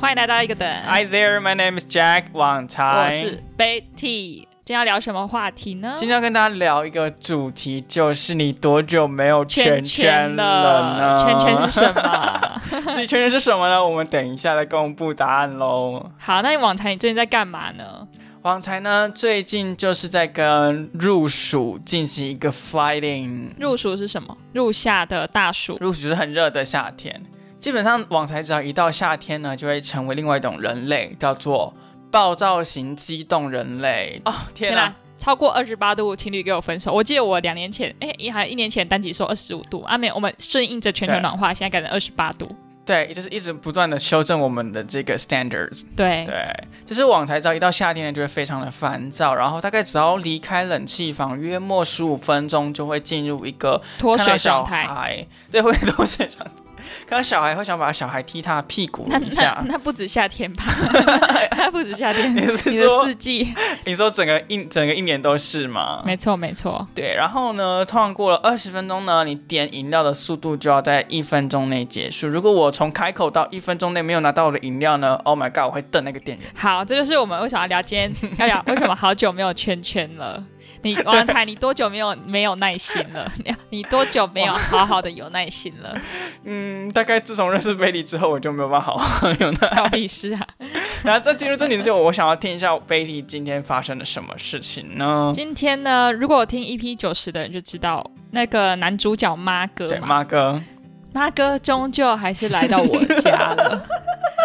欢迎来到一个等。Hi there, my name is Jack 网我。是 Betty。今天要聊什么话题呢？今天要跟大家聊一个主题，就是你多久没有圈圈了呢？圈圈是什么？至于圈圈是什么呢？我们等一下再公布答案喽。好，那你网才你最近在干嘛呢？网才呢，最近就是在跟入暑进行一个 fighting。入暑是什么？入夏的大暑。入暑就是很热的夏天，基本上网才只要一到夏天呢，就会成为另外一种人类，叫做暴躁型激动人类。哦，天哪！哪！超过二十八度，情侣给我分手。我记得我两年前，哎，一还一年前单集说二十五度，啊没有，我们顺应着全球暖化，现在改成二十八度。对，就是一直不断的修正我们的这个 standards。对，对，就是网才只要一到夏天呢，就会非常的烦躁，然后大概只要离开冷气房约莫十五分钟，就会进入一个脱水状态。孩，对，会脱水状态。看到小孩会想把小孩踢他的屁股那那一下。那不止夏天吧？那不止夏天，你你的是说四季，你说整个一整个一年都是吗？没错没错。对，然后呢，通常过了二十分钟呢，你点饮料的速度就要在一分钟内结束。如果我从开口到一分钟内没有拿到我的饮料呢，Oh my god，我会瞪那个店员。好，这就是我们为什么要聊今天要聊为什么好久没有圈圈了。你 王才，你多久没有没有耐心了？你你多久没有好好的有耐心了？嗯，大概自从认识贝利之后，我就没有办法好好有耐心。到底是啊！然后在进入正题之前，我想要听一下贝利今天发生了什么事情呢？今天呢，如果听 EP 九十的人就知道，那个男主角妈哥对，妈，哥，妈哥终究还是来到我家了，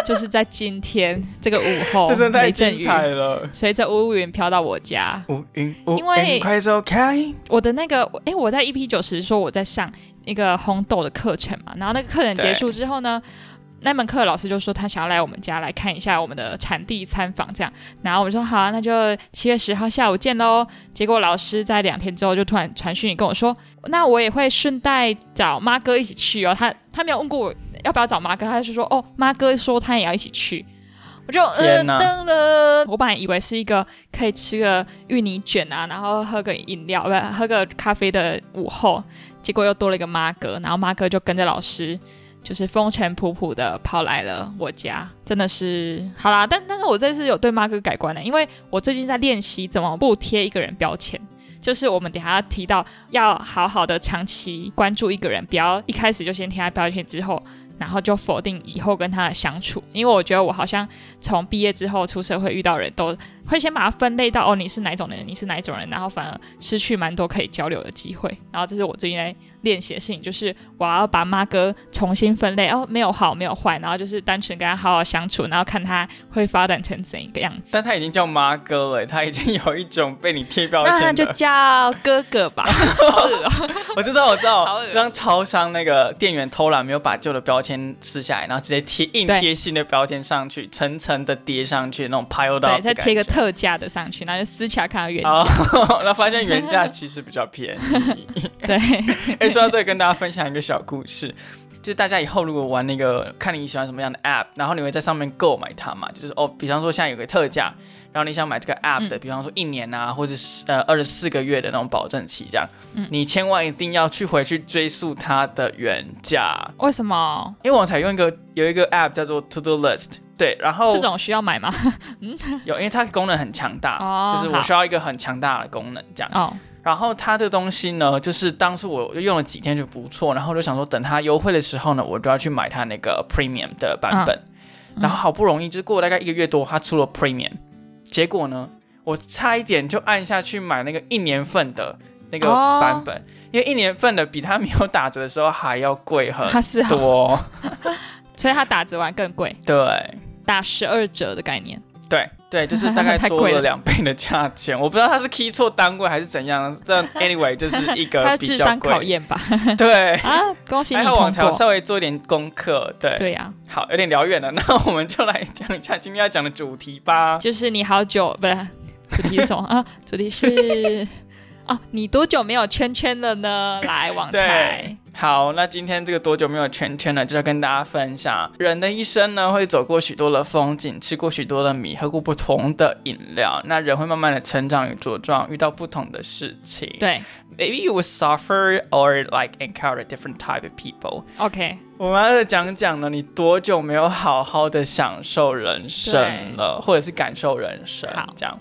就是在今天这个午后，这真的太精彩了！随着乌云飘到我家。乌云，乌因为云快走开！我的那个，诶，我在 EP 九十说我在上一个红豆的课程嘛，然后那个课程结束之后呢，那门课老师就说他想要来我们家来看一下我们的产地参访，这样，然后我们说好啊，那就七月十号下午见喽。结果老师在两天之后就突然传讯跟我说，那我也会顺带找妈哥一起去哦。他他没有问过我要不要找妈哥，他就说哦，妈哥说他也要一起去。我就呃天哪噔了，我本来以为是一个可以吃个芋泥卷啊，然后喝个饮料，不喝个咖啡的午后，结果又多了一个妈哥，然后妈哥就跟着老师，就是风尘仆仆的跑来了我家，真的是好啦。但但是我这次有对妈哥改观了，因为我最近在练习怎么不贴一个人标签。就是我们等一下提到要好好的长期关注一个人，不要一开始就先贴他标签，之后然后就否定以后跟他的相处。因为我觉得我好像从毕业之后出社会遇到人都会先把它分类到哦你是哪种人，你是哪种人，然后反而失去蛮多可以交流的机会。然后这是我最近在练习的事情，就是我要把妈哥重新分类，哦没有好没有坏，然后就是单纯跟他好好相处，然后看他会发展成怎一个样子。但他已经叫妈哥了，他已经有一种被你贴标那签的。就叫哥哥吧，好恶哦、我知道，我知道好恶，就像超商那个店员偷懒，没有把旧的标签撕下来，然后直接贴硬贴新的标签上去，层层的叠上去，那种 pile up 对，再贴个特价的上去，然后就撕起来看到原价。哦，然后发现原价其实比较便宜。对，哎，说到这个，跟大家分享一个小故事，就是大家以后如果玩那个看你喜欢什么样的 app，然后你会在上面购买它嘛，就是哦，比方说现在有个特价，然后你想买这个 app 的，比方说一年啊，或者是呃二十四个月的那种保证期这样，嗯你千万一定要去回去追溯它的原价，为什么因为我才用一个有一个 app 叫做 To Do List。对，然后这种需要买吗？嗯有，因为它功能很强大，哦就是我需要一个很强大的功能这样。哦，然后它这个东西呢，就是当初我用了几天就不错，然后就想说等它优惠的时候呢，我就要去买它那个 Premium 的版本。嗯然后好不容易，就是过了大概一个月多，它出了 Premium，结果呢，我差一点就按下去买那个一年份的那个哦版本，因为一年份的比它没有打折的时候还要贵很多。所以它打折完更贵，对打十二折的概念。对对，就是大概 多了两倍的价钱。我不知道他是 key 错单位还是怎样，但 anyway 就是一个它是比较智商考贵。验吧？对。啊，恭喜你还好网才有通过。稍微做一点功课，对，对呀、好，有点聊远了，那我们就来讲一下今天要讲的主题吧。就是你好久不是主题是什么啊？主题是哦，你多久没有圈圈了呢？来，王才。，好，那今天这个多久没有圈圈了，就要跟大家分享，人的一生呢会走过许多的风景，吃过许多的米，喝过不同的饮料，那人会慢慢的成长与茁壮，遇到不同的事情。对，maybe you will suffer or like encounter different type of people。，OK，我们要讲讲呢，你多久没有好好的享受人生了，或者是感受人生好？这样。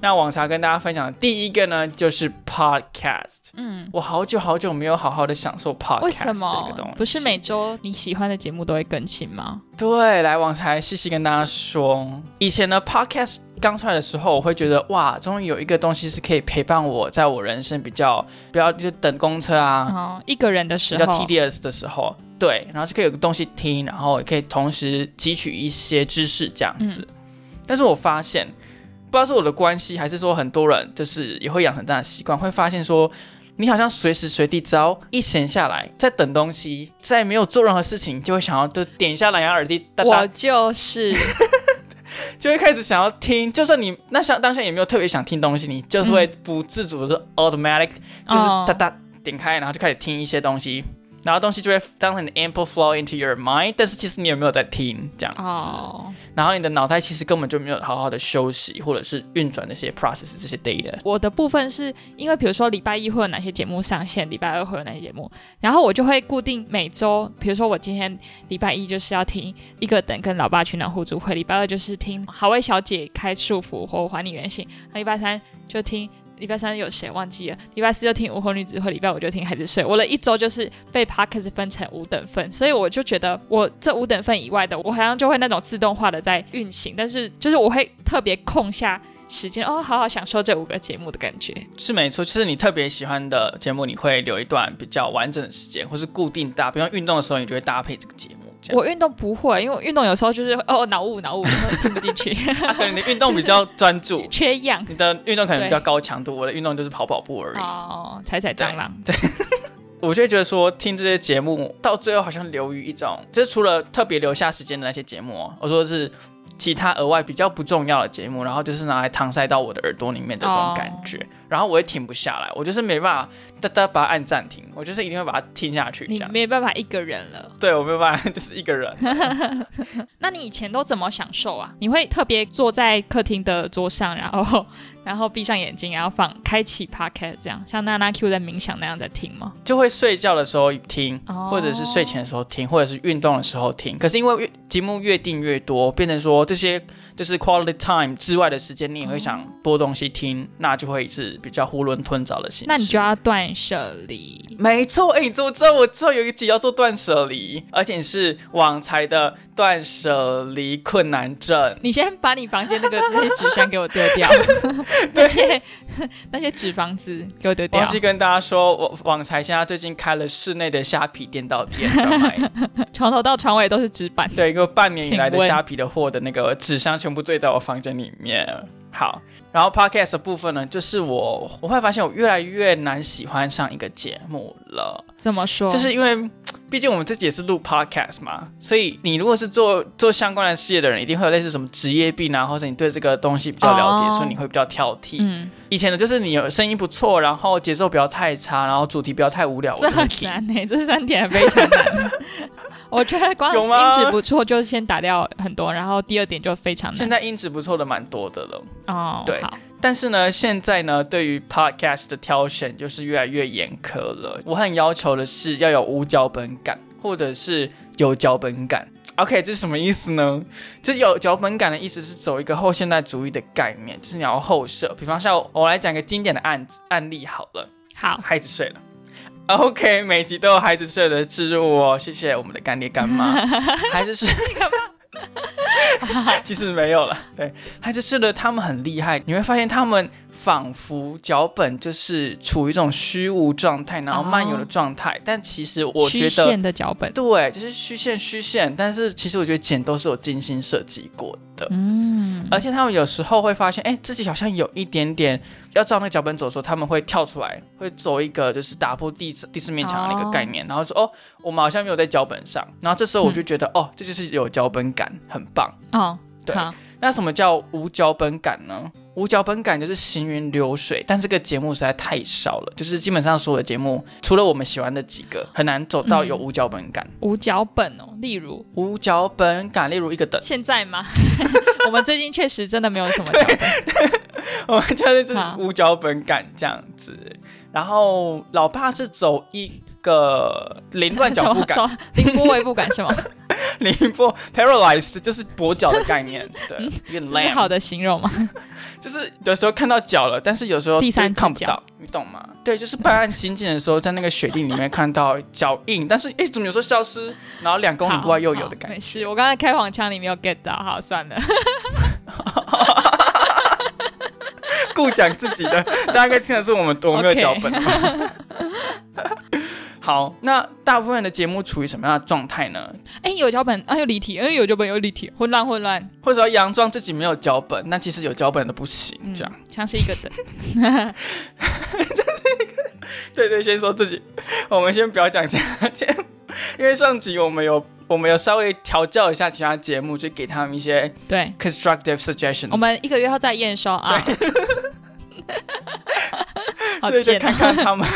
那往常跟大家分享的第一个呢，就是 podcast。嗯，我好久好久没有好好的享受 podcast 为什这个东么西。不是每周你喜欢的节目都会更新吗？对，来往才细细跟大家说，以前呢 podcast 刚出来的时候，我会觉得哇，终于有一个东西是可以陪伴我，在我人生比较不要就等公车啊，哦，一个人的时候比较，tedious 的时候，对，然后就可以有个东西听，然后也可以同时汲取一些知识这样子。但是我发现，不知道是我的关系，还是说很多人就是也会养成这样的习惯，会发现说，你好像随时随地只要一闲下来，在等东西，在没有做任何事情，就会想要就点一下蓝牙耳机，哒我哒，就是就会开始想要听。就算你那想当下也没有特别想听东西，你就是会不自主的说 automatic，、就是哦哒哒点开，然后就开始听一些东西。然后东西就会当成 ample flow into your mind，但是其实你有没有在听这样子？哦，然后你的脑袋其实根本就没有好好的休息，或者是运转那些 process 这些 data。我的部分是因为比如说礼拜一会有哪些节目上线，礼拜二会有哪些节目，然后我就会固定每周，比如说我今天礼拜一就是要听一个等跟老爸取暖互助会，礼拜二就是听好味小姐开束缚或还你原形，那礼拜三就听。礼拜三有谁忘记了？礼拜四就听午后女子或，礼拜五就听孩子睡。我的一周就是被 p o d c a s 分成五等份，所以我就觉得我这五等份以外的，我好像就会那种自动化的在运行，但是就是我会特别空下时间哦，好好享受这五个节目的感觉。是没错，就是你特别喜欢的节目，你会留一段比较完整的时间，或是固定搭，比方运动的时候，你就会搭配这个节目。我运动不会，因为我运动有时候就是哦脑雾脑雾，听不进去，啊可能你运动比较专注，缺氧。你的运动可能比较高强度，我的运动就是跑跑步而已。哦，踩踩蟑螂。对。我就会觉得说，听这些节目到最后好像流于一种，就是除了特别留下时间的那些节目哦，我说的是其他额外比较不重要的节目，然后就是拿来搪塞到我的耳朵里面的这种感觉，然后我也停不下来，我就是没办法哒哒把它按暂停，我就是一定会把它听下去，这你样。没办法一个人了，对我没有办法，就是一个人。那你以前都怎么享受啊？你会特别坐在客厅的桌上，然后然后闭上眼睛，然后放开启 podcast 这样，像娜娜 Q 在冥想那样在听吗？就会睡觉的时候听，或者是睡前的时候听，或者是运动的时候听。可是因为越节目越订越多，变成说这些就是 quality time 之外的时间，你也会想播东西听，那就会是比较囫囵吞枣的形式。那你就要断舍离。没错，哎、你知不知道我知道有一集要做断舍离，而且是网才的断舍离困难症。你先把你房间那个这些纸箱给我丢掉，那些 那些纸房子给我丢掉忘。记跟大家说，我网财现在最近开了室内的虾皮店到店 专卖，床头到床尾都是纸板。对，因为半年以来的虾皮的货的那个纸箱全部堆在我房间里面。好，然后 podcast 的部分呢，就是我我会发现我越来越难喜欢上一个节目了。怎么说？就是因为，毕竟我们自己也是录 podcast 嘛，所以你如果是做做相关的事业的人，一定会有类似什么职业病啊，或者你对这个东西比较了解，哦所以你会比较挑剔。嗯，以前的就是你有声音不错，然后节奏不要太差，然后主题不要太无聊，我这很。难呢、这三点非常难。我觉得光有吗音质不错就先打掉很多，然后第二点就非常难。现在音质不错的蛮多的了，哦，对好，但是呢，现在呢，对于 podcast 的挑选就是越来越严苛了。我很要求的是要有无脚本感，或者是有脚本感。OK，这是什么意思呢？就是有脚本感的意思是走一个后现代主义的概念，就是你要后设。比方像我来讲一个经典的案子案例好了，好，孩子睡了。OK，每集都有孩子睡的置入哦，谢谢我们的干爹干妈。孩子睡干妈？其实没有了。对，孩子睡了，他们很厉害，你会发现他们仿佛脚本就是处于一种虚无状态，然后漫游的状态。但其实我觉得虚线的脚本，对，就是虚线虚线，但是其实我觉得剪都是有精心设计过的。嗯，而且他们有时候会发现，哎，自己好像有一点点要照那个脚本走的时候，他们会跳出来，会走一个就是打破第四第四面墙的那个概念，然后说，哦，我们好像没有在脚本上。然后这时候我就觉得，哦，这就是有脚本感，很棒。哦，对好，那什么叫无脚本感呢？无脚本感就是行云流水，但这个节目实在太少了，就是基本上所有的节目，除了我们喜欢的几个，很难走到有无脚本感。无脚本哦，例如无脚本感，例如一个等，现在吗？我们最近确实真的没有什么脚本，我们就是无脚本感这样子。然后老爸是走一个凌乱脚步感，凌波微步感是吗？凌波 paralyzed 就是跛脚的概念，对，有点这是好的形容吗？就是有时候看到脚了，但是有时候第三看不到，你懂吗？对，就是办案心境的时候，在那个雪地里面看到脚印，但是哎，怎么有时候消失，然后两公里外又有的感觉。没事，我刚才开黄腔你没有 get 到，好算了。顾讲自己的，大家可以听的是我们多没有脚本吗好，那大部分的节目处于什么样的状态呢？哎，有脚本啊，有离题，哎，有脚本有离题，混乱混乱，或者说佯装自己没有脚本，那其实有脚本的不行，嗯这样。像是一个等。对对，先说自己，我们先不要讲其他节目，因为上集我们有我们有稍微调教一下其他节目，就给他们一些对，constructive suggestions。我们一个月后再验收啊。好对，就！看看他们，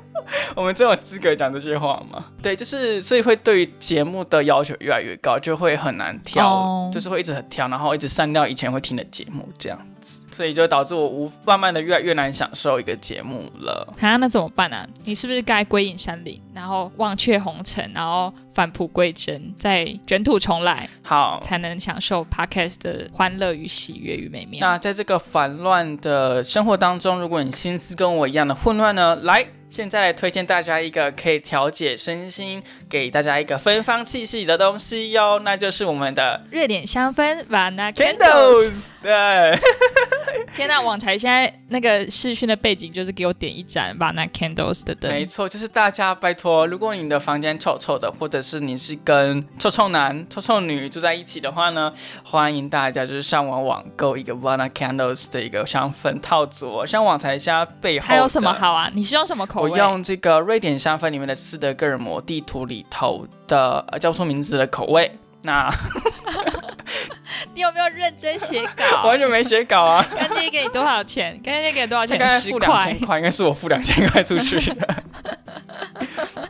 我们真有资格讲这些话吗？对，就是所以会对于节目的要求越来越高，就会很难挑，哦就是会一直很挑，然后一直删掉以前会听的节目这样子，所以就导致我无慢慢的越来越难享受一个节目了。啊，那怎么办啊？你是不是该归隐山林，然后忘却红尘，然后返璞归真，再卷土重来，好，才能享受 podcast 的欢乐与喜悦与美妙？那在这个烦乱的生活当中，如果你心思跟我一样的混乱呢，来，现在来推荐大家一个可以调节身心，给大家一个芬芳气息的东西哟，那就是我们的瑞典香氛 Vana Candles。对，天呐，网才现在那个视讯的背景就是给我点一盏 Vana Candles 的灯。没错，就是大家拜托，如果你的房间臭臭的，或者是你是跟臭臭男、臭臭女住在一起的话呢，欢迎大家就是上网网购一个 Vana Candles 的一个香氛套组哦。像网才家背后还有什么好啊？你是用什么口味？我用这个瑞典香氛里面的斯德哥尔摩地图里头的呃叫不出名字的口味。那你有没有认真写稿？完全没写稿啊！干爹给你多少钱？干爹给你多少钱？他刚才十付两块千。块，应该是我付两千块出去的。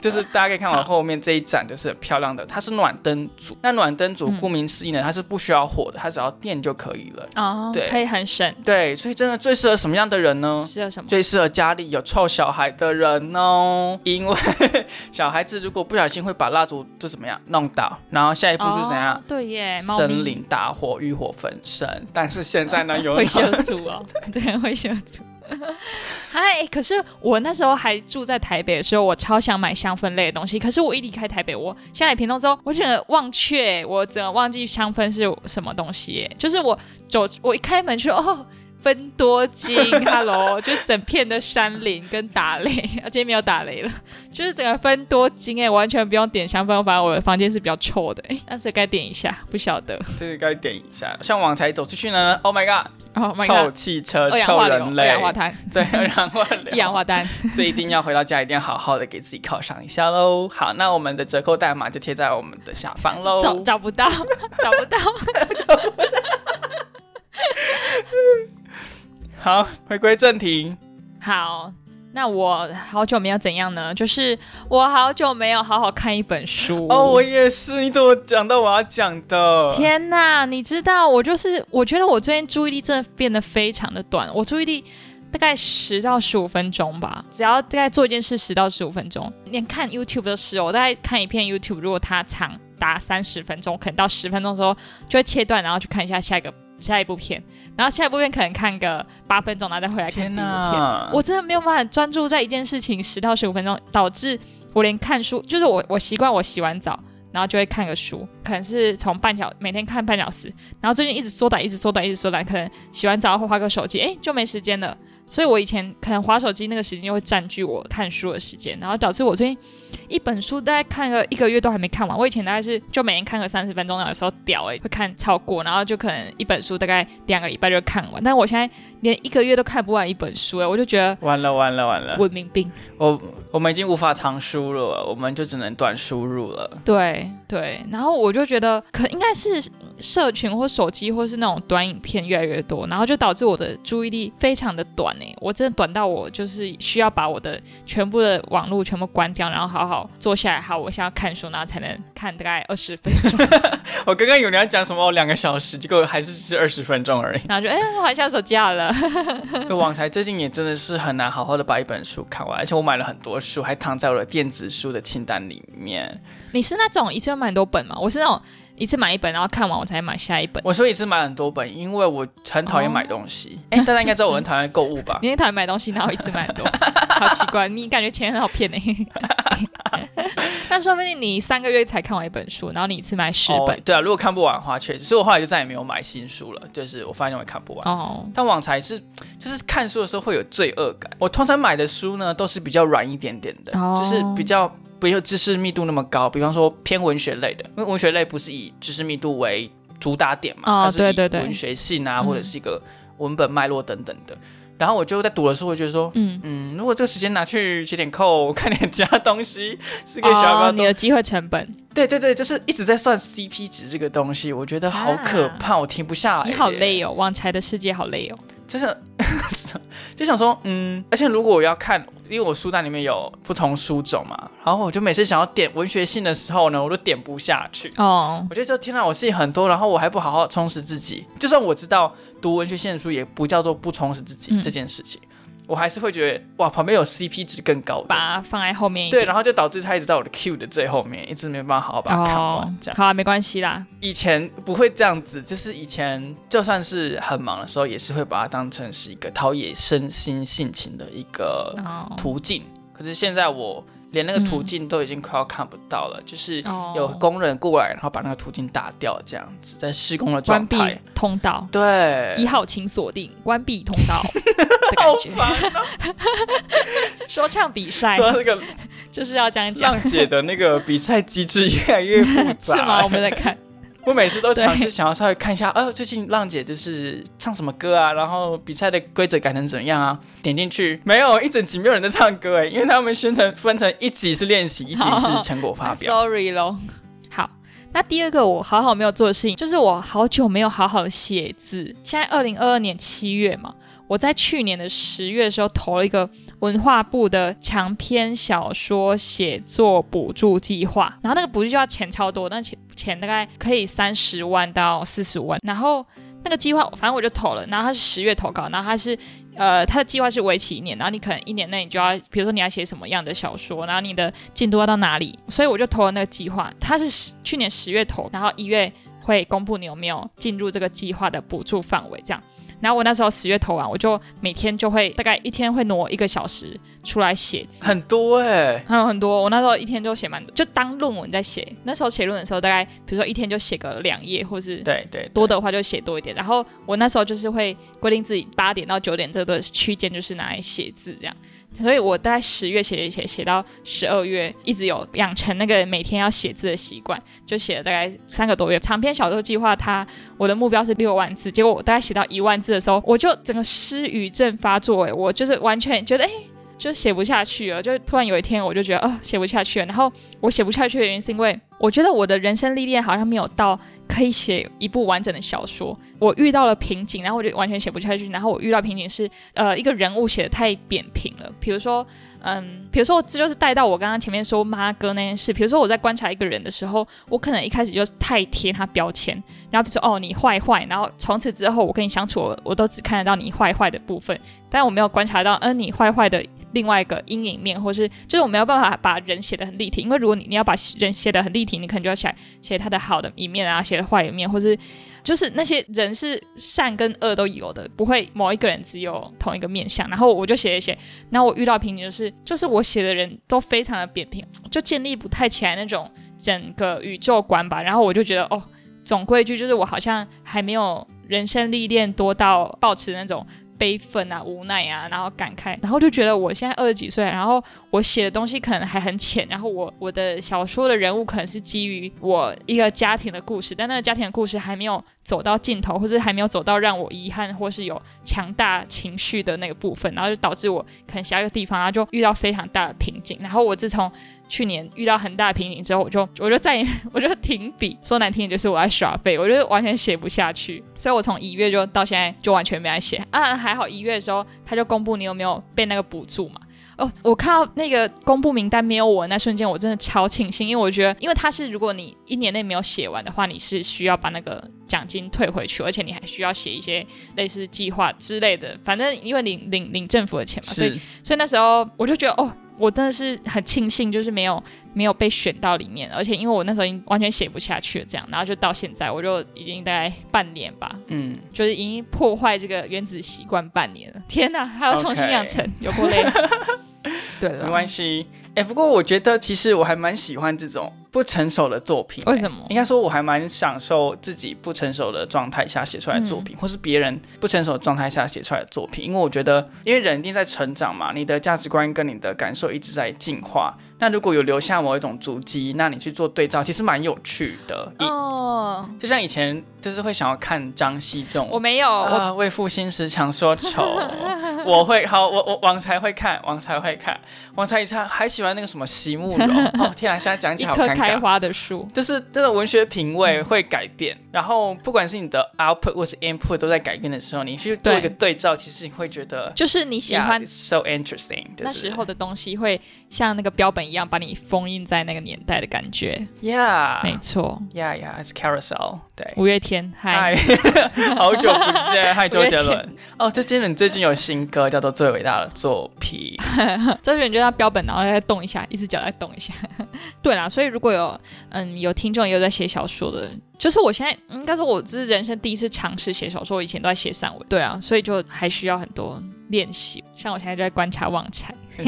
就是大家可以看我后面这一盏，就是很漂亮的，它是暖灯组。那暖灯组嗯顾名思义呢，它是不需要火的，它只要电就可以了。哦，对可以很省。对，所以真的最适合什么样的人呢？适合什么？最适合家里有臭小孩的人哦，因为小孩子如果不小心会把蜡烛就怎么样弄倒，然后下一步是怎样？哦对耶，森林大火，欲火焚身。但是现在呢，有会修筑哦，对，会修筑。哎，可是我那时候还住在台北的时候，我超想买香氛类的东西。可是我一离开台北，我下来屏东之后，我整个忘却，我整个忘记香氛是什么东西耶。就是我走，我一开门说哦。芬多金，Hello，就是整片的山林跟打雷，啊，今天没有打雷了，就是整个分多金哎，完全不用点香氛，反正我的房间是比较臭的哎，但是该点一下，不晓得。这个该点一下。像往才走出去呢，Oh my god，Oh 臭 god，汽车、二氧臭化硫、二，氧化碳、对，二氧化一氧，化碳。所以一定要回到家，一定要好好的给自己犒赏一下喽。好，那我们的折扣代码就贴在我们的下方喽。找找不到找不到，找不到。好，回归正题。好，那我好久没有怎样呢？就是我好久没有好好看一本书。哦，我也是，你怎么讲到我要讲的？天哪！你知道，我就是我觉得我最近注意力真的变得非常的短，我注意力大概十到十五分钟吧，只要大概做一件事十到十五分钟，连看 YouTube 都是哦。我大概看一片 YouTube，如果它长达三十分钟，可能到十分钟的时候就会切断，然后去看一下下一个下一部片，然后下一部片可能看个八分钟，然后再回来看天第五片。我真的没有办法专注在一件事情十到十五分钟，导致我连看书，就是我我习惯我洗完澡，然后就会看个书，可能是从半小每天看半小时，然后最近一直缩短，一直缩短，一直缩短，可能洗完澡后划个手机，哎，就没时间了。所以我以前可能划手机那个时间就会占据我看书的时间，然后导致我最近一本书大概看个一个月都还没看完。我以前大概是就每天看个三十分钟，有时候屌欸、会看超过，然后就可能一本书大概两个礼拜就看完。但我现在连一个月都看不完一本书诶、我就觉得完了完了完了，文明病。我我们已经无法长输入了，我们就只能短输入了。对对，然后我就觉得可应该是社群或手机或是那种短影片越来越多，然后就导致我的注意力非常的短诶，我真的短到我就是需要把我的全部的网络全部关掉，然后好好坐下来，好，我现在要看书，然后才能看大概二十分钟。我刚刚有人要讲什么两个小时，结果还是只二十分钟而已。然后就哎，玩下手机好了。网才最近也真的是很难好好的把一本书看完，而且我买了很多书，还躺在我的电子书的清单里面。你是那种一次买很多本吗？我是那种一次买一本，然后看完我才买下一本。我说一次买很多本，因为我很讨厌买东西。哎，大家应该知道我很讨厌购物吧？你很讨厌买东西，然后一次买很多，好奇怪，你感觉钱很好骗呢？但说不定你三个月才看完一本书，然后你一次买十本。对啊，如果看不完的话，确实，所以我后来就再也没有买新书了。就是我发现我看不完。哦。但网才是，就是看书的时候会有罪恶感。我通常买的书呢，都是比较软一点点的，就是比较没有知识密度那么高。比方说偏文学类的，因为文学类不是以知识密度为主打点嘛，它是以文学性啊，或者是一个文本脉络等等的。然后我就在读的时候，我觉得说，嗯嗯，如果这个时间拿去写点扣，看点其他东西，是个小你的机会成本。对对对，就是一直在算 CP 值这个东西，我觉得好可怕，我停不下来。你好累哦，网财的世界好累哦。就是 就想说，嗯，而且如果我要看，因为我书单里面有不同书种嘛，然后我就每次想要点文学性的时候呢，我都点不下去。哦，我觉得就天呐，我事情很多，然后我还不好好充实自己，就算我知道。读文学性的书也不叫做不充实自己这件事情，我还是会觉得哇，旁边有 CP 值更高的，把它放在后面。对，然后就导致它一直在我的 Q 的最后面，一直没办法好好把它看完。这样好啊，没关系啦。以前不会这样子，就是以前就算是很忙的时候，也是会把它当成是一个陶冶身心性情的一个途径。可是现在我。连那个途径都已经快要看不到了，就是有工人过来，然后把那个途径打掉，这样子在施工的状态。关闭通道。对。一号请锁定，关闭通道 的感觉。说唱比赛。说那个就是要这样讲。浪姐的那个比赛机制越来越复杂。是吗？我们在看。我每次都尝试想要稍微看一下，呃，最近浪姐就是唱什么歌啊？然后比赛的规则改成怎样啊？点进去没有一整集没有人在唱歌哎，因为他们宣传分成一集是练习，一集是成果发表。Sorry 喽。好，那第二个我好好没有做的事情，就是我好久没有好好的写字。现在二零二二年七月嘛。我在去年的十月的时候投了一个文化部的长篇小说写作补助计划，然后那个补助就要钱超多，那钱钱大概可以三十万到四十万，然后那个计划反正我就投了，然后他是十月投稿，然后他是呃他的计划是为期一年，然后你可能一年内你就要，比如说你要写什么样的小说，然后你的进度要到哪里，所以我就投了那个计划，他是去年十月投，然后一月会公布你有没有进入这个计划的补助范围，这样。然后我那时候十月投完，我就每天就会大概一天会挪一个小时出来写字，很多哎，还有很多。我那时候一天就写蛮多，就当论文在写。那时候写论文的时候，大概比如说一天就写个两页，或是对对多的话就写多一点。然后我那时候就是会规定自己八点到九点这个区间就是拿来写字这样。所以我大概十月写写写写到十二月，一直有养成那个每天要写字的习惯，就写了大概三个多月。长篇小说计划，它我的目标是六万字，结果我大概写到一万字的时候，我就整个失语症发作，诶，我就是完全觉得，哎。就写不下去了，就突然有一天我就觉得，哦，写不下去了。然后我写不下去的原因是因为我觉得我的人生历练好像没有到可以写一部完整的小说。我遇到了瓶颈，然后我就完全写不下去。然后我遇到瓶颈是，呃，一个人物写的太扁平了。比如说，嗯，比如说这就是带到我刚刚前面说妈哥那件事。比如说我在观察一个人的时候，我可能一开始就太贴他标签，然后比如说哦你坏坏，然后从此之后我跟你相处，我都只看得到你坏坏的部分，但我没有观察到，嗯，你坏坏的。另外一个阴影面，或是就是我没有办法把人写的很立体，因为如果你你要把人写的很立体，你可能就要写写他的好的一面啊，写的坏一面，或是就是那些人是善跟恶都有的，不会某一个人只有同一个面相。然后我就写一写，然后我遇到瓶颈就是，就是我写的人都非常的扁平，就建立不太起来那种整个宇宙观吧。然后我就觉得，哦，总归一句就是我好像还没有人生历练多到保持那种。悲愤啊、无奈啊，然后感慨，然后就觉得我现在二十几岁，然后我写的东西可能还很浅，然后我我的小说的人物可能是基于我一个家庭的故事，但那个家庭的故事还没有走到尽头，或者还没有走到让我遗憾或是有强大情绪的那个部分，然后就导致我可能下一个地方，然后就遇到非常大的瓶颈，然后我自从去年遇到很大的瓶颈之后，我就我就再也 我就停笔，说难听点就是我在耍废，我就完全写不下去，所以我从一月就到现在就完全没在写啊，还好一月的时候他就公布你有没有被那个补助嘛。哦，我看到那个公布名单没有我那瞬间，我真的超庆幸，因为我觉得，因为他是如果你一年内没有写完的话，你是需要把那个奖金退回去，而且你还需要写一些类似计划之类的，反正因为领领领政府的钱嘛，所以所以那时候我就觉得哦。我真的是很庆幸，就是没有没有被选到里面，而且因为我那时候已经完全写不下去了，这样，然后就到现在，我就已经大概半年吧，嗯，就是已经破坏这个原子习惯半年了。天哪，还要重新养成，有过累。对，没关系。哎，不过我觉得其实我还蛮喜欢这种不成熟的作品。为什么？应该说我还蛮享受自己不成熟的状态下写出来的作品，或是别人不成熟的状态下写出来的作品。因为我觉得，因为人一定在成长嘛，你的价值观跟你的感受一直在进化。那如果有留下某一种足迹，那你去做对照，其实蛮有趣的。哦，就像以前就是会想要看张希这种，我没有，啊为赋新词强说愁。我会好，我我王才会看，王才会看，王才一唱还喜欢那个什么席慕容。哦天啊，现在讲起来好尴尬。一棵开花的树，就是这个文学品味会改变，然后不管是你的 output 或是 input 都在改变的时候，你去做一个对照，其实你会觉得就是你喜欢 so interesting 那时候的东西会像那个标本。一样把你封印在那个年代的感觉，Yeah，没错，Yeah Yeah，It's Carousel，对，五月天，嗨，好久不见，嗨，周杰伦，哦，周杰伦最近有新歌叫做《最伟大的作品》，周杰伦就他标本，然后再动一下，一只脚再动一下，对啦，所以如果有嗯有听众也有在写小说的。就是我现在应该说，我这是人生第一次尝试写小说。我以前都在写散文，对啊，所以就还需要很多练习。像我现在就在观察旺财。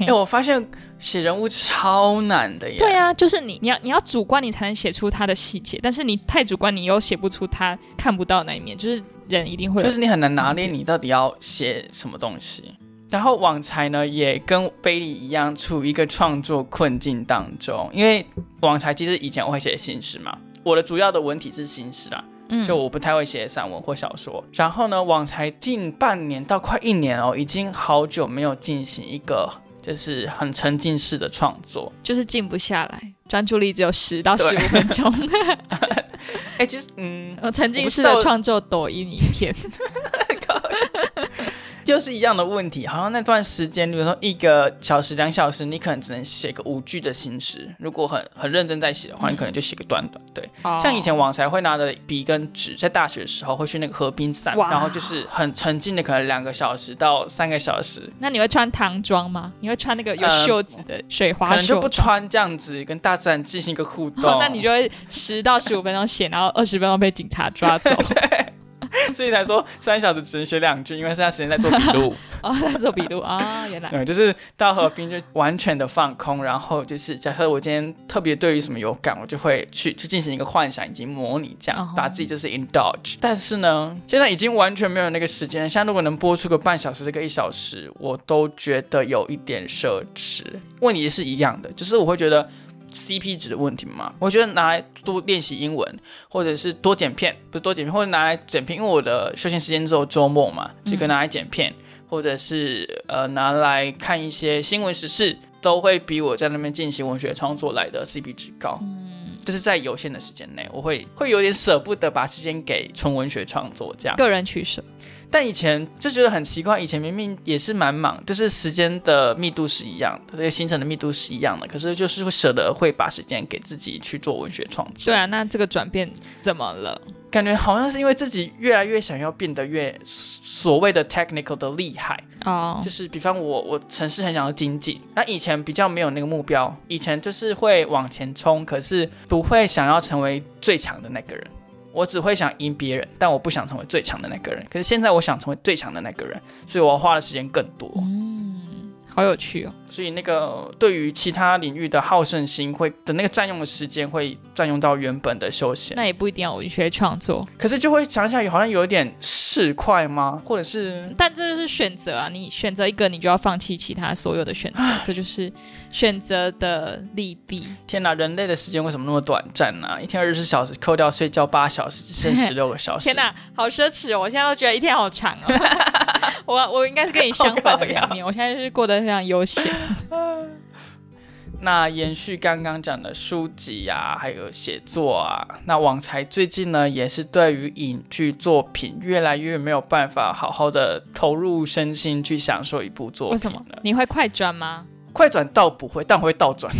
哎，我发现写人物超难的耶。对啊，就是你，你要你要主观，你才能写出他的细节。但是你太主观，你又写不出他看不到那一面。就是人一定会，就是你很难拿捏你到底要写什么东西。然后网才呢，也跟贝利一样，处于一个创作困境当中。因为网才其实以前我会写新诗嘛。我的主要的文体是新诗啊，就我不太会写散文或小说。然后呢，网才近半年到快一年哦，已经好久没有进行一个就是很沉浸式的创作，就是静不下来，专注力只有十到十五分钟。哎，其实嗯，沉浸式的创作抖音影片。就是一样的问题，好像那段时间，比如说一个小时、两小时，你可能只能写个五句的心诗。如果很很认真在写的话，你可能就写个短短。对，像以前网才会拿着笔跟纸，在大学的时候会去那个河滨散，然后就是很沉浸的，可能两个小时到三个小时。那你会穿唐装吗？你会穿那个有袖子的水花？可能就不穿这样子，跟大自然进行一个互动。那你就会十到十五分钟写，然后二十分钟被警察抓走。所以才说三小时只能写两句，因为剩下时间在做笔录。哦，在做笔录啊，原来。对，就是到河滨就完全的放空，然后就是假设我今天特别对于什么有感，我就会去去进行一个幻想以及模拟，这样把自己就是 indulge。但是呢，现在已经完全没有那个时间。像如果能播出个半小时，这个一小时，我都觉得有一点奢侈。问题是一样的，就是我会觉得。CP 值的问题嘛，我觉得拿来多练习英文，或者是多剪片，不是多剪片，或者拿来剪片，因为我的休闲时间只有周末嘛，这个拿来剪片，或者是呃拿来看一些新闻时事，都会比我在那边进行文学创作来的 CP 值高。嗯，就是在有限的时间内，我会会有点舍不得把时间给纯文学创作这样。个人取舍。但以前就觉得很奇怪，以前明明也是蛮忙，就是时间的密度是一样的，这个行程的密度是一样的，可是就是会舍得会把时间给自己去做文学创作。对啊，那这个转变怎么了？感觉好像是因为自己越来越想要变得越所谓的 technical 的厉害哦，就是比方我我城市很想要经济，那以前比较没有那个目标，以前就是会往前冲，可是不会想要成为最强的那个人。我只会想赢别人，但我不想成为最强的那个人。可是现在我想成为最强的那个人，所以我要花的时间更多。嗯，好有趣哦。所以那个对于其他领域的好胜心会的那个占用的时间会占用到原本的休闲，那也不一定要文学创作，可是就会想想好像有一点市侩吗？或者是但这就是选择啊，你选择一个，你就要放弃其他所有的选择，这就是选择的利弊。天哪，人类的时间为什么那么短暂呢、一天二十四小时，扣掉睡觉八小时，只剩十六个小时。天哪，好奢侈哦！我现在都觉得一天好长哦。我我应该是跟你相反的两面，我现在就是过得非常悠闲。那延续刚刚讲的书籍呀、还有写作啊，那网才最近呢，也是对于影剧作品越来越没有办法好好的投入身心去享受一部作品为什么了？你会快转吗？快转倒不会，但我会倒转。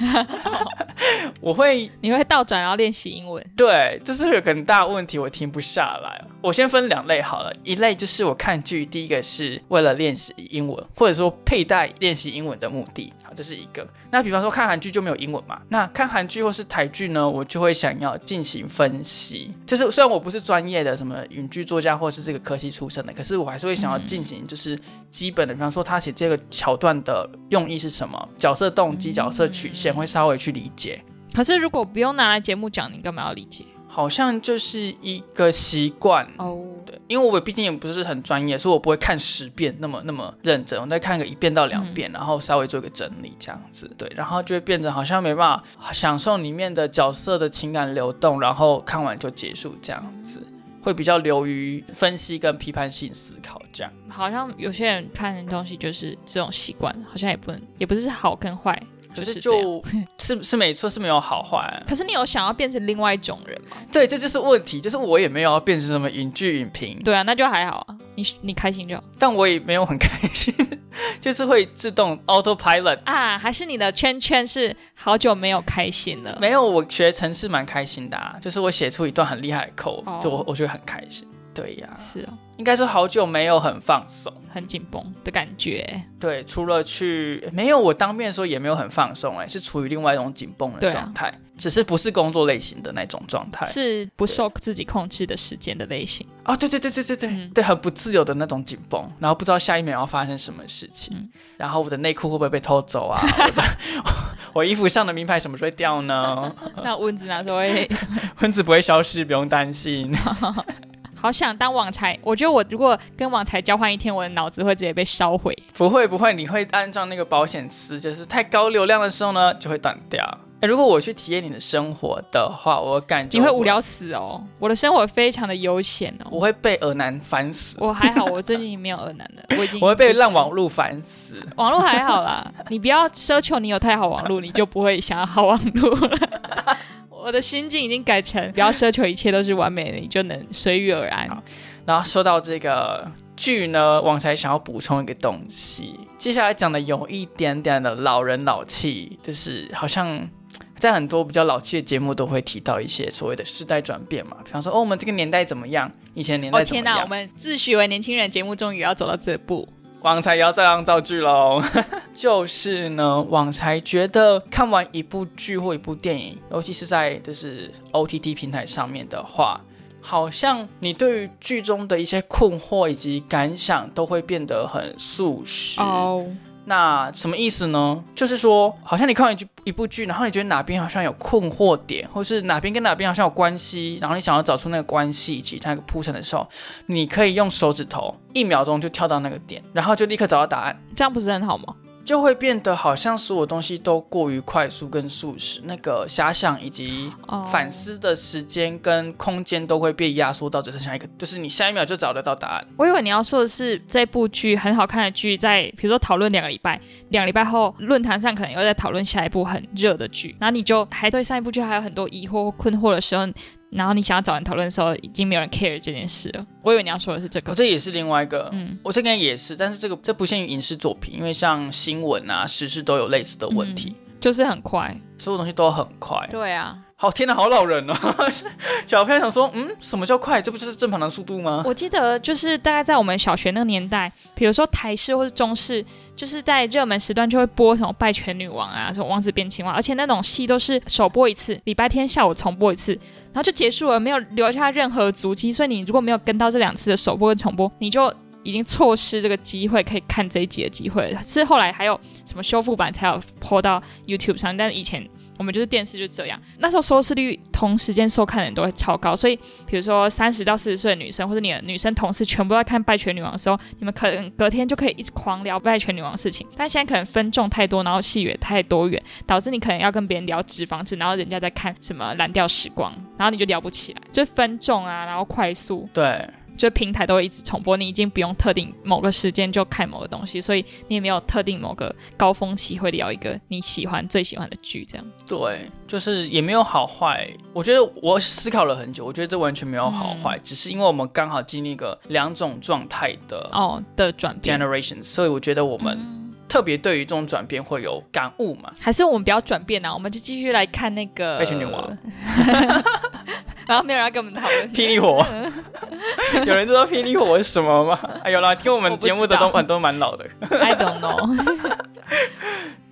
我会你会倒转然后练习英文？对，就是有很大问题，我停不下来。我先分两类好了，一类就是我看剧，第一个是为了练习英文，或者说佩戴练习英文的目的，好，这是一个。那比方说看韩剧就没有英文嘛，那看韩剧或是台剧呢，我就会想要进行分析。就是虽然我不是专业的什么影剧作家或是这个科系出身的，可是我还是会想要进行就是基本的，比方说他写这个桥段的用意是什么，角色动机、角色曲线，会稍微去理解。可是如果不用拿来节目讲，你干嘛要理解？好像就是一个习惯，哦，对，因为我毕竟也不是很专业，所以我不会看十遍那么那么认真，我再看个一遍到两遍，然后稍微做一个整理这样子，对，然后就会变成好像没办法享受里面的角色的情感流动，然后看完就结束这样子，会比较流于分析跟批判性思考这样。好像有些人看东西就是这种习惯，好像也不能，也不是好跟坏，可就是。就是是没错，是没有好坏，可是你有想要变成另外一种人吗？对，这就是问题，就是我也没有要变成什么影剧影评，对啊，那就还好啊，你你开心就好但我也没有很开心，就是会自动 autopilot。啊。还是你的圈圈是好久没有开心了？没有，我学程式蛮开心的啊，就是我写出一段很厉害的 code，、哦就我我觉得很开心。对呀、是哦，应该说好久没有很放松。很紧绷的感觉。对，除了去没有我当面说也没有很放松，哎，是处于另外一种紧绷的状态，只是不是工作类型的那种状态。是不受自己控制的时间的类型。啊、对对对对对对、嗯对，很不自由的那种紧绷，然后不知道下一秒要发生什么事情，嗯然后我的内裤会不会被偷走啊？我衣服上的名牌什么时候会掉呢？那蚊子哪时候会？蚊子不会消失，不用担心。好想当网才，我觉得我如果跟网才交换一天，我的脑子会直接被烧毁。不会不会，你会按照那个保险词，就是太高流量的时候呢，就会断掉。哎，如果我去体验你的生活的话，我感觉你会无，聊死哦！我的生活非常的悠闲哦。我会被耳男烦死，我还好，我最近没有恶男的，我已经我会被就是烂网路烦死。网络还好啦，你不要奢求你有太好网路，你就不会想要好网路了。我的心境已经改成不要奢求一切都是完美的，你就能随遇而安。然后说到这个剧呢，王才想要补充一个东西，接下来讲的有一点点的老人老气，就是好像。在很多比较老气的节目都会提到一些所谓的世代转变嘛，比方说哦，我们这个年代怎么样，以前的年哦代怎么样。天哪，我们自诩为年轻人节目终于要走到这步。网才也要照样造句喽。就是呢，网才觉得看完一部剧或一部电影，尤其是在就是 OTT 平台上面的话，好像你对于剧中的一些困惑以及感想都会变得很速食。那什么意思呢？就是说，好像你看完一剧一部剧，然后你觉得哪边好像有困惑点，或是哪边跟哪边好像有关系，然后你想要找出那个关系以及它那个铺陈的时候，你可以用手指头一秒钟就跳到那个点，然后就立刻找到答案。这样不是很好吗？就会变得好像所有东西都过于快速跟速食，那个遐想以及哦反思的时间跟空间都会被压缩到只剩下一个，就是你下一秒就找得到答案。我以为你要说的是这部剧很好看的剧，在比如说讨论两个礼拜，两个礼拜后论坛上可能又在讨论下一部很热的剧，然后你就还对上一部剧还有很多疑惑或困惑的时候，然后你想要找人讨论的时候，已经没有人 care 这件事了。我以为你要说的是这个，哦这也是另外一个，嗯我这个也是，但是这个这不限于影视作品，因为像新闻啊、时事都有类似的问题，就是很快。所有东西都很快。对啊，好，天哪，好老人哦！小朋友想说，嗯，什么叫快？这不就是正常的速度吗？我记得就是大概在我们小学那个年代，比如说台视或是中视，就是在热门时段就会播什么《拜权女王》啊，什么《王子变青蛙》，而且那种戏都是首播一次，礼拜天下午重播一次，然后就结束了，没有留下任何足迹。所以你如果没有跟到这两次的首播跟重播，你就已经错失这个机会可以看这一集的机会。是后来还有什么修复版才有播到 YouTube 上，但是以前。我们就是电视就这样，那时候收视率同时间收看的人都会超高，所以比如说三十到四十岁的女生或者你的女生同事全部在看《拜权女王》的时候，你们可能隔天就可以一直狂聊《拜权女王》的事情。但现在可能分众太多，然后戏也太多元，导致你可能要跟别人聊脂肪质，然后人家在看什么蓝调时光，然后你就聊不起来，就是分众啊，然后快速。对。就平台都会一直重播，你已经不用特定某个时间就看某个东西，所以你也没有特定某个高峰期会聊一个你喜欢最喜欢的剧，这样。对，就是也没有好坏。我觉得我思考了很久，我觉得这完全没有好坏，只是因为我们刚好经历个两种状态的哦的转变 generation，所以我觉得我们特别对于这种转变会有感悟嘛。还是我们不要转变呢？我们就继续来看那个《爱情女王》。然后没有人跟我们讨论霹雳火，有人知道霹雳火是什么吗？哎，有啦，听我们节目的都很多蛮老的。I don't know。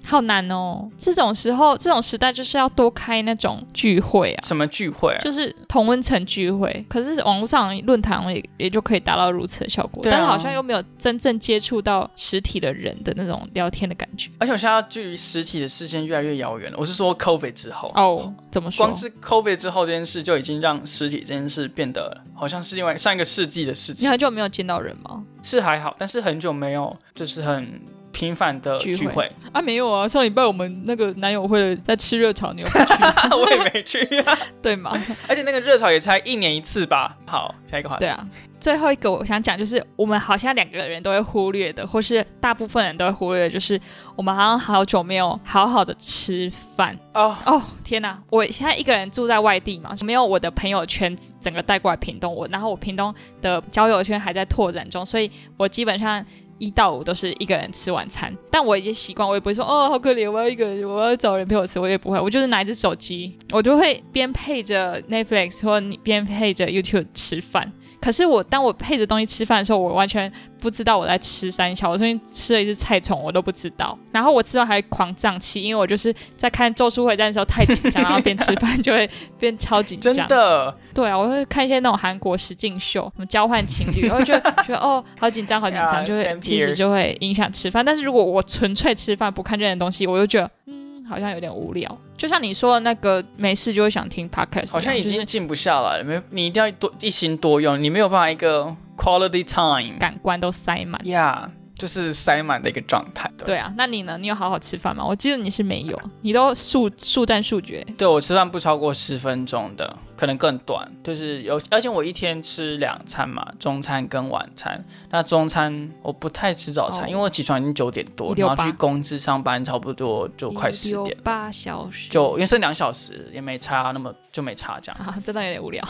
好难哦！这种时候，这种时代就是要多开那种聚会啊。什么聚会啊？就是同温层聚会。可是网络上论坛也也就可以达到如此的效果，但是好像又没有真正接触到实体的人的那种聊天的感觉。而且我现在距离实体的事件越来越遥远了。我是说，COVID 之后哦，怎么说？光是 COVID 之后这件事就已经让实体这件事变得好像是另外上一个世纪的事情。你很久没有见到人吗？是还好，但是很久没有，就是很。频繁的聚会啊，没有啊，上礼拜我们那个男友会在吃热炒，你有去？我也没去，对吗？而且那个热炒也才一年一次吧。好，下一个话题。对啊，最后一个我想讲就是，我们好像两个人都会忽略的，或是大部分人都会忽略的，就是我们好像好久没有好好的吃饭哦哦，天哪！我现在一个人住在外地嘛，没有我的朋友圈整个带过来屏东，我然后我屏东的交友圈还在拓展中，所以我基本上。一到五都是一个人吃晚餐，但我已经习惯，我也不会说哦好可怜，我要一个人，我要找人陪我吃，我也不会，我就是拿一只手机，我就会边配着 Netflix 或边配着 YouTube 吃饭。可是我当我配着东西吃饭的时候，我完全不知道我在吃三小，我最近吃了一只菜虫，我都不知道。然后我吃完还狂胀气，因为我就是在看《咒术回战》的时候太紧张，然后边吃饭就会变超紧张。真的？对啊，我会看一些那种韩国实境秀，什么交换情侣，然后就觉得哦，好紧张，好紧张，就会其实就会影响吃饭。但是如果我纯粹吃饭不看这些东西，我就觉得嗯。好像有点无聊，就像你说的那个没事就会想听 podcast，好像已经静不下来了。没，你一定要多一心多用，你没有办法一个 quality time，感官都塞满。Yeah。就是塞满的一个状态。对啊，那你呢？你有好好吃饭吗？我记得你是没有，你都速速战速决。对我吃饭不超过十分钟的，可能更短。就是有，而且我一天吃两餐嘛，中餐跟晚餐。那中餐我不太吃早餐，因为我起床已经九点多，然后去公司上班，差不多就快十点。八小时。就因为剩两小时也没差，那么就没差这样。啊，真的有点无聊。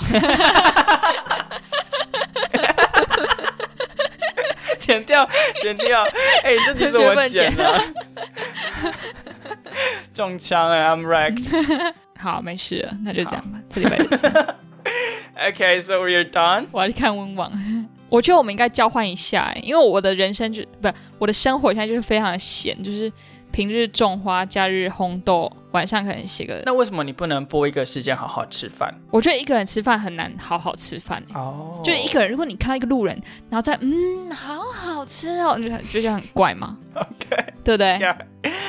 剪掉，剪掉！哎，这题是我剪的，中枪哎，I'm wrecked。好，没事，那就这样吧，这礼拜就这样。OK，so we're done。我要去看温网。我觉得我们应该交换一下，因为我的人生就不，我的生活现在就是非常的闲，就是。平日种花，假日烘豆，晚上可能写个。那为什么你不能播一个时间好好吃饭？我觉得一个人吃饭很难好好吃饭。哦。就一个人，如果你看到一个路人，然后再嗯，好好吃哦，你就觉得很怪吗？OK，对不对？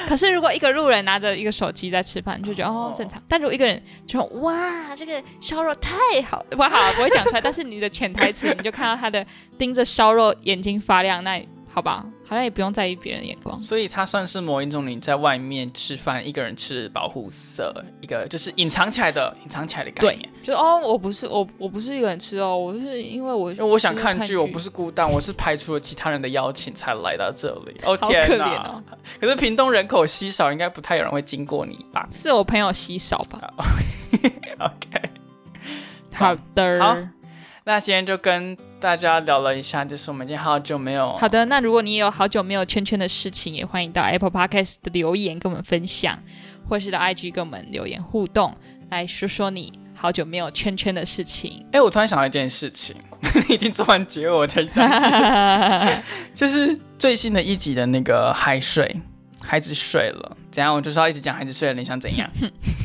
可是如果一个路人拿着一个手机在吃饭，就觉得哦正常。但如果一个人就说哇，这个烧肉太好，不好 不会讲出来，但是你的潜台词，你就看到他的盯着烧肉眼睛发亮，那。好吧，好像也不用在意别人的眼光，所以它算是某一种你在外面吃饭一个人吃的保护色，一个就是隐藏起来的，隐藏起来的概念。就哦，我不是我，我不是一个人吃哦，我是因为我因为我想看剧，我不是孤单，我是排除了其他人的邀请才来到这里。哦天哪！可是屏东人口稀少，应该不太有人会经过你吧？是我朋友稀少吧？OK，好的，好，那今天就跟。大家聊了一下，就是我们已经好久没有。好的，那如果你也有好久没有圈圈的事情，也欢迎到 Apple Podcast 的留言跟我们分享，或是到 IG 跟我们留言互动，来说说你好久没有圈圈的事情。哎，我突然想到一件事情，你已经做完结尾我才想起，就是最新的一集的那个海水，孩子睡了，怎样？我就是要一直讲孩子睡了，你想怎样？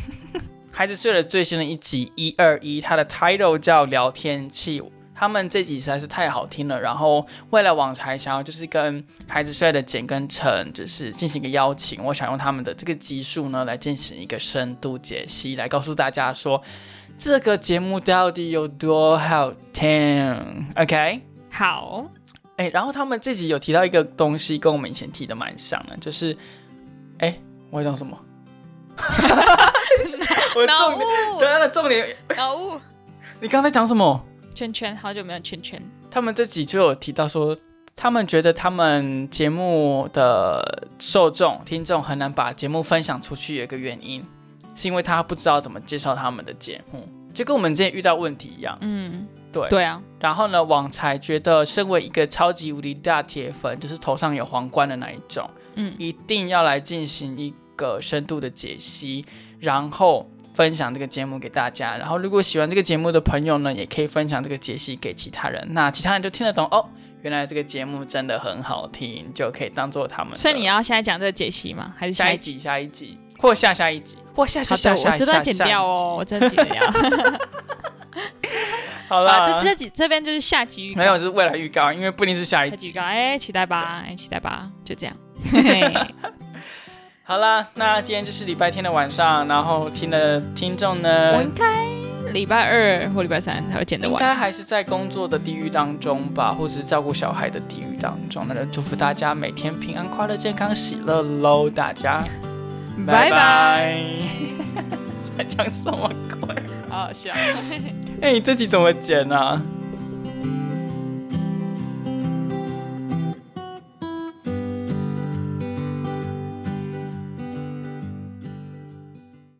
孩子睡了最新的一集一二一，它的 title 叫聊天器。他们这集实在是太好听了。然后为了网才想要就是跟孩子睡的简跟陈就是进行一个邀请，我想用他们的这个集数呢来进行一个深度解析，来告诉大家说这个节目到底有多好听。OK，好，哎，然后他们这集有提到一个东西，跟我们以前提的蛮像的，就是哎，我要讲什么？我重点，对啊，重点，脑雾。你刚才讲什么？圈圈，好久没有圈圈。他们这集就有提到说，他们觉得他们节目的受众、听众很难把节目分享出去，有一个原因，是因为他不知道怎么介绍他们的节目，就跟我们之前遇到问题一样。嗯，对，对啊。然后呢，网才觉得，身为一个超级无敌大铁粉，就是头上有皇冠的那一种，嗯，一定要来进行一个深度的解析，然后。分享这个节目给大家，然后如果喜欢这个节目的朋友呢，也可以分享这个解析给其他人，那其他人就听得懂哦。原来这个节目真的很好听，就可以当做他们。所以你要现在讲这个解析吗？还是下一集？下一集或下下一集？或下下下下下？我真的剪掉哦，我真的剪掉。好了，这这集这边就是下集预告，没有，就是未来预告，因为不一定是下一集。预告，哎，期待吧，期待吧，就这样。好啦，那今天就是礼拜天的晚上，然后听的听众呢，我应该礼拜二或礼拜三才会剪得完，应该还是在工作的地狱当中吧，或者是照顾小孩的地狱当中。那就祝福大家每天平安、快乐、健康、喜乐喽！大家，拜拜。在讲什么鬼？好笑。哎，你这集怎么剪呢？